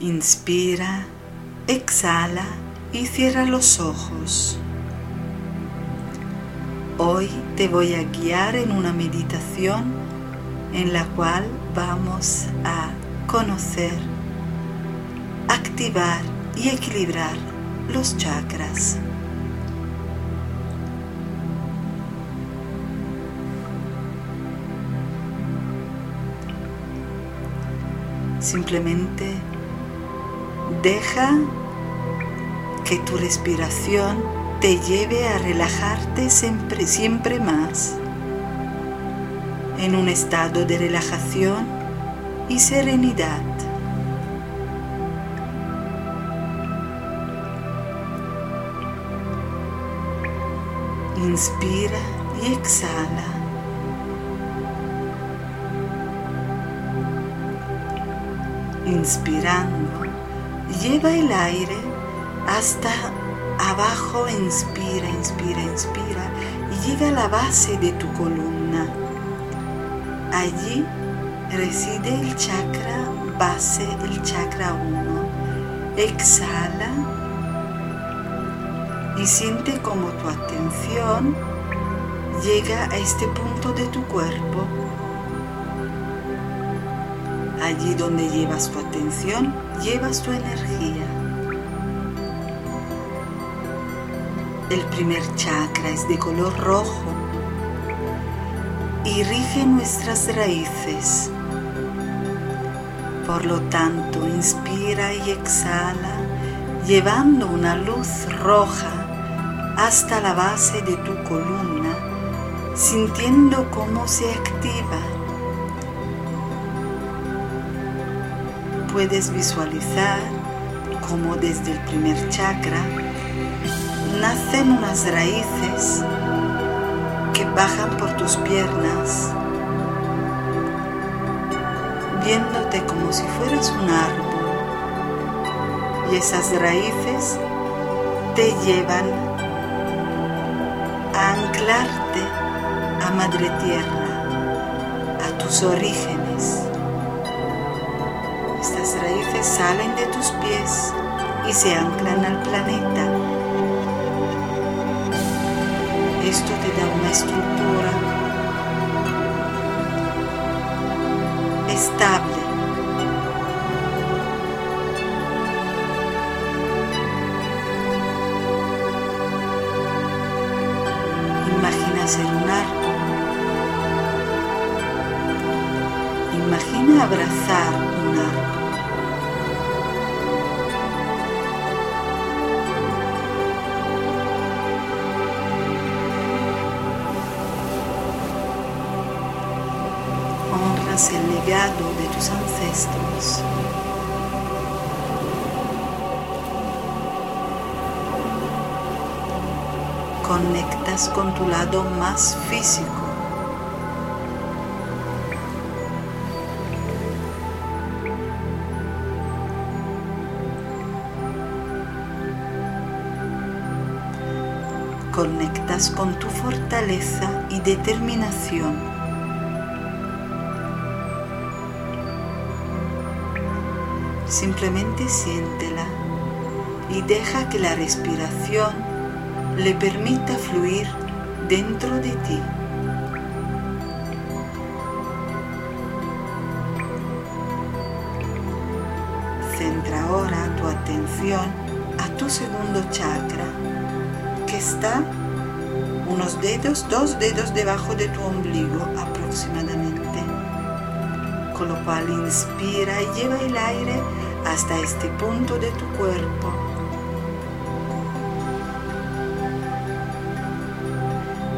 Inspira, exhala y cierra los ojos. Hoy te voy a guiar en una meditación en la cual vamos a conocer, activar y equilibrar los chakras. Simplemente deja que tu respiración te lleve a relajarte siempre, siempre más en un estado de relajación y serenidad. Inspira y exhala. Inspirando, lleva el aire hasta abajo, inspira, inspira, inspira y llega a la base de tu columna. Allí reside el chakra base, el chakra 1. Exhala y siente como tu atención llega a este punto de tu cuerpo. Allí donde llevas tu atención, llevas tu energía. El primer chakra es de color rojo y rige nuestras raíces. Por lo tanto, inspira y exhala, llevando una luz roja hasta la base de tu columna, sintiendo cómo se activa puedes visualizar cómo desde el primer chakra nacen unas raíces que bajan por tus piernas, viéndote como si fueras un árbol. Y esas raíces te llevan a anclarte a Madre Tierra, a tus orígenes raíces salen de tus pies y se anclan al planeta. Esto te da una estructura estable. Imagina abrazar un árbol. el legado de tus ancestros. Conectas con tu lado más físico. Conectas con tu fortaleza y determinación. Simplemente siéntela y deja que la respiración le permita fluir dentro de ti. Centra ahora tu atención a tu segundo chakra, está unos dedos, dos dedos debajo de tu ombligo aproximadamente. Con lo cual inspira y lleva el aire hasta este punto de tu cuerpo.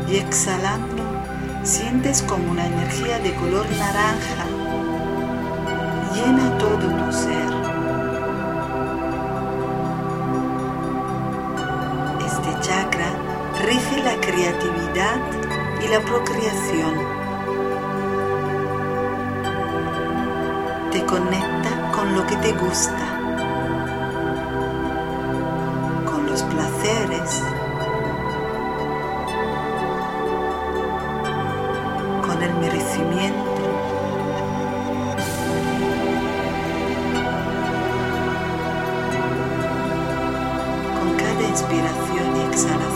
Y exhalando, sientes como una energía de color naranja llena todo tu ser. rige la creatividad y la procreación. Te conecta con lo que te gusta, con los placeres, con el merecimiento. con cada Inspiración y exhalación.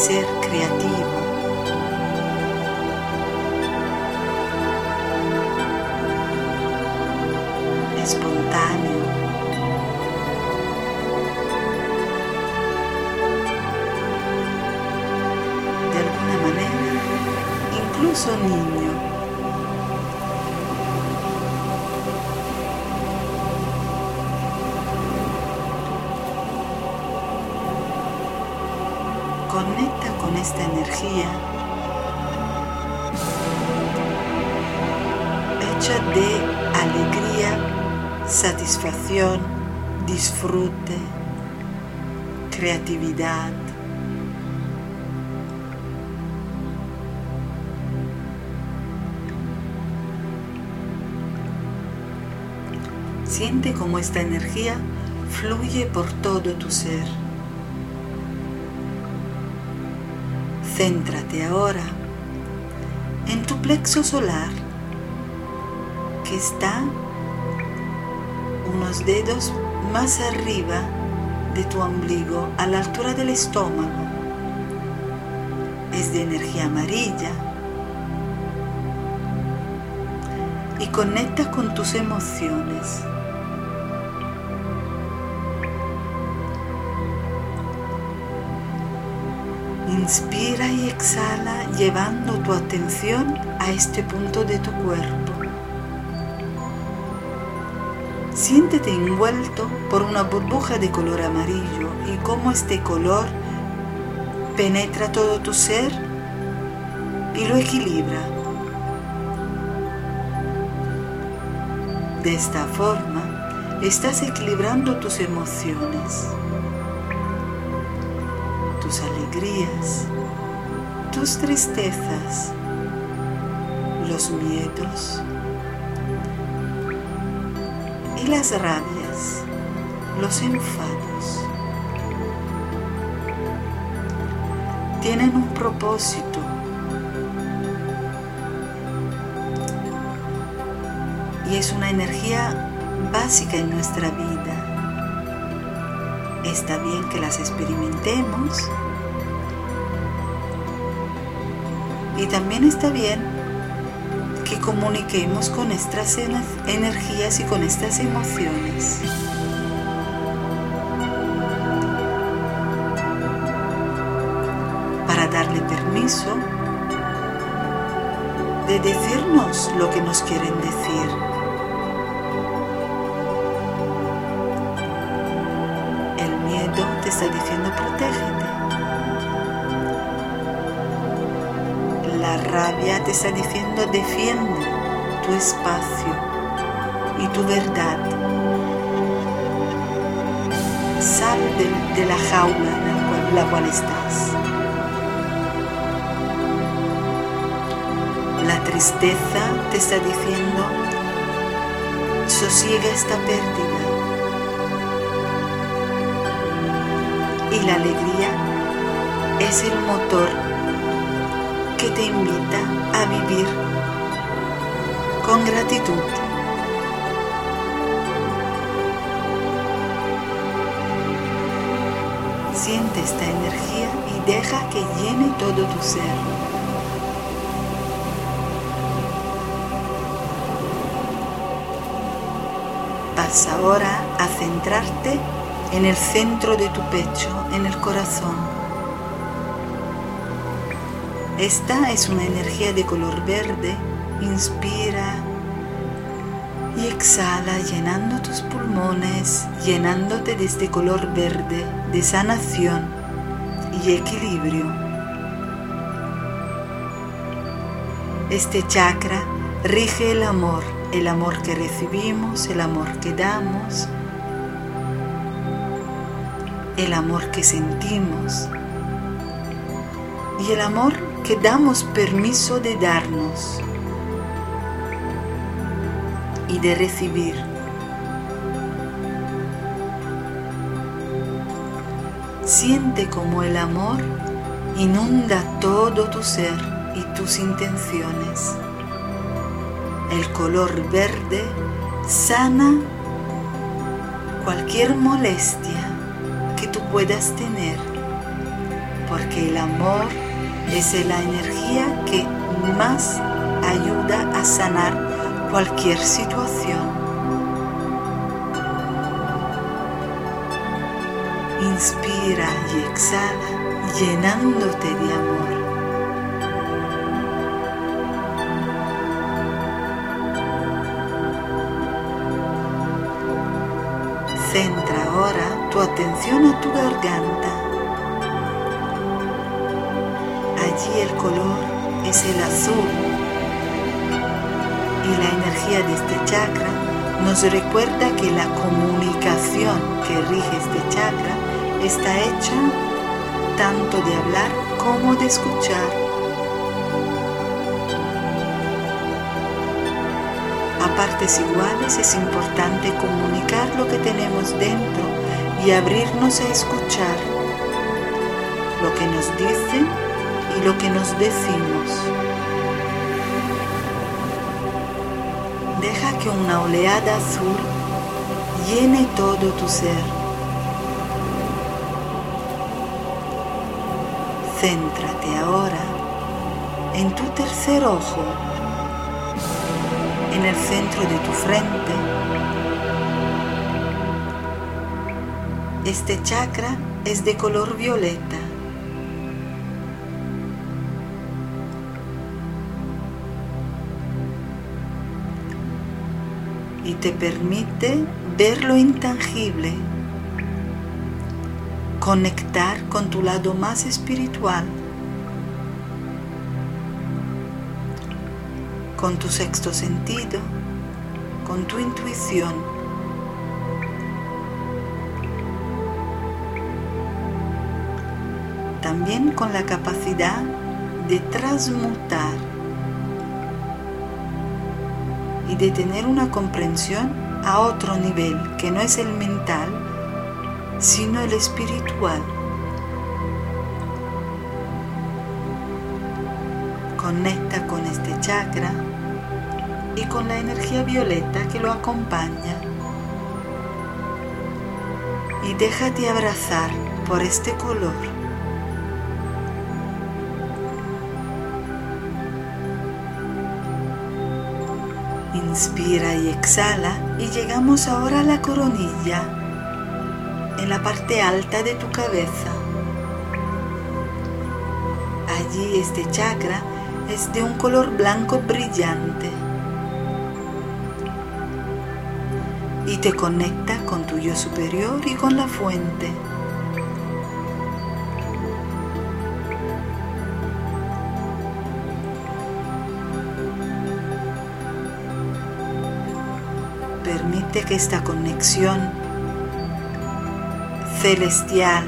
Ser creativo. espontáneo. De alguna manera, incluso niño. Esta energía hecha de alegría, satisfacción, disfrute, creatividad. Siente cómo esta energía fluye por todo tu ser. Céntrate ahora en tu plexo solar que está unos dedos más arriba de tu ombligo a la altura del estómago. Es de energía amarilla y conecta con tus emociones. Inspira y exhala llevando tu atención a este punto de tu cuerpo. Siéntete envuelto por una burbuja de color amarillo y cómo este color penetra todo tu ser y lo equilibra. De esta forma, estás equilibrando tus emociones tus alegrías, tus tristezas, los miedos y las rabias, los enfados. Tienen un propósito. Y es una energía básica en nuestra vida está bien que las experimentemos y también está bien que comuniquemos con estas energías y con estas emociones. Para darle permiso de decirnos lo que nos quieren decir. Está diciendo protégete. La rabia te está diciendo defiende tu espacio y tu verdad. Sal de, la jaula en la cual estás. La tristeza te está diciendo sosiega esta pérdida y la alegría es el motor que te invita a vivir con gratitud. Siente esta energía y deja que llene todo tu ser. Ahora a centrarte en el centro de tu pecho, en el corazón. Esta es una energía de color verde. Inspira y exhala llenando tus pulmones, llenándote de este color verde de sanación y equilibrio. Este chakra rige el amor, el amor que recibimos, el amor que damos, el amor que sentimos y el amor que damos permiso de darnos y de recibir. Siente como el amor inunda todo tu ser y tus intenciones. El color verde sana cualquier molestia puedas tener, porque el amor es la energía que más ayuda a sanar cualquier situación. Inspira y exhala llenándote de amor. Tu atención a tu garganta. Allí el color es el azul y la energía de este chakra nos recuerda que la comunicación que rige este chakra está hecha tanto de hablar como de escuchar. A partes iguales es importante comunicar lo que tenemos dentro y abrirnos a escuchar lo que nos dicen y lo que nos decimos. Deja que una oleada azul llene todo tu ser. Céntrate ahora en tu tercer ojo, en el centro de tu frente. Este chakra es de color violeta. y te permite ver lo intangible, conectar con tu lado más espiritual, con tu sexto sentido, con tu intuición. También con la capacidad de transmutar y de tener una comprensión a otro nivel que no es el mental, sino el espiritual. Conecta con este chakra y con la energía violeta que lo acompaña. Y déjate abrazar por este color. Inspira y exhala y llegamos ahora a la coronilla, en la parte alta de tu cabeza. Allí este chakra es de un color blanco brillante y te conecta con tu yo superior y con la fuente. Permite que esta conexión celestial,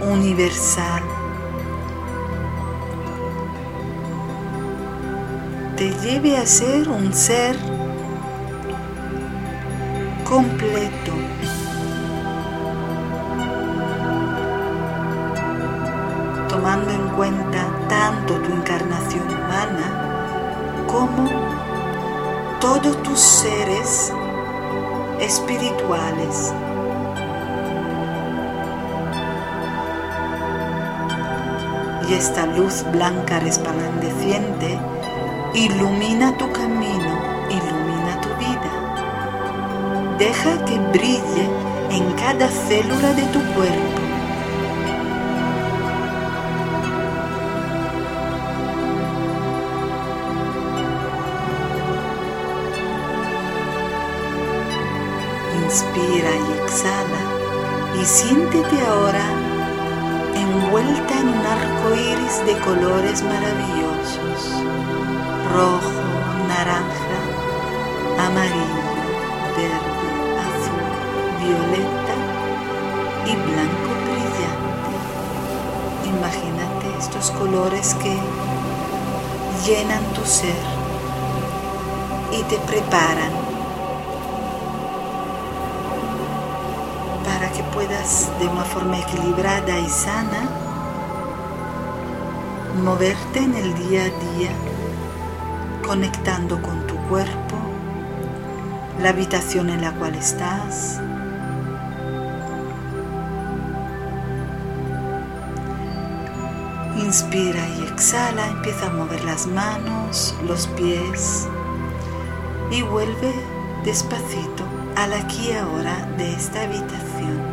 universal, te lleve a ser un ser completo. tomando en cuenta tanto tu encarnación humana como todos tus seres espirituales. Y esta luz blanca resplandeciente ilumina tu camino, ilumina tu vida. Deja que brille en cada célula de tu cuerpo Inspira y exhala y siéntete ahora envuelta en un arco iris de colores maravillosos: rojo, naranja, amarillo, verde, azul, violeta y blanco brillante. Imagínate estos colores que llenan tu ser y te preparan que puedas de una forma equilibrada y sana moverte en el día a día, conectando con tu cuerpo, la habitación en la cual estás. Inspira y exhala, empieza a mover las manos, los pies y vuelve despacito al aquí y ahora de esta habitación.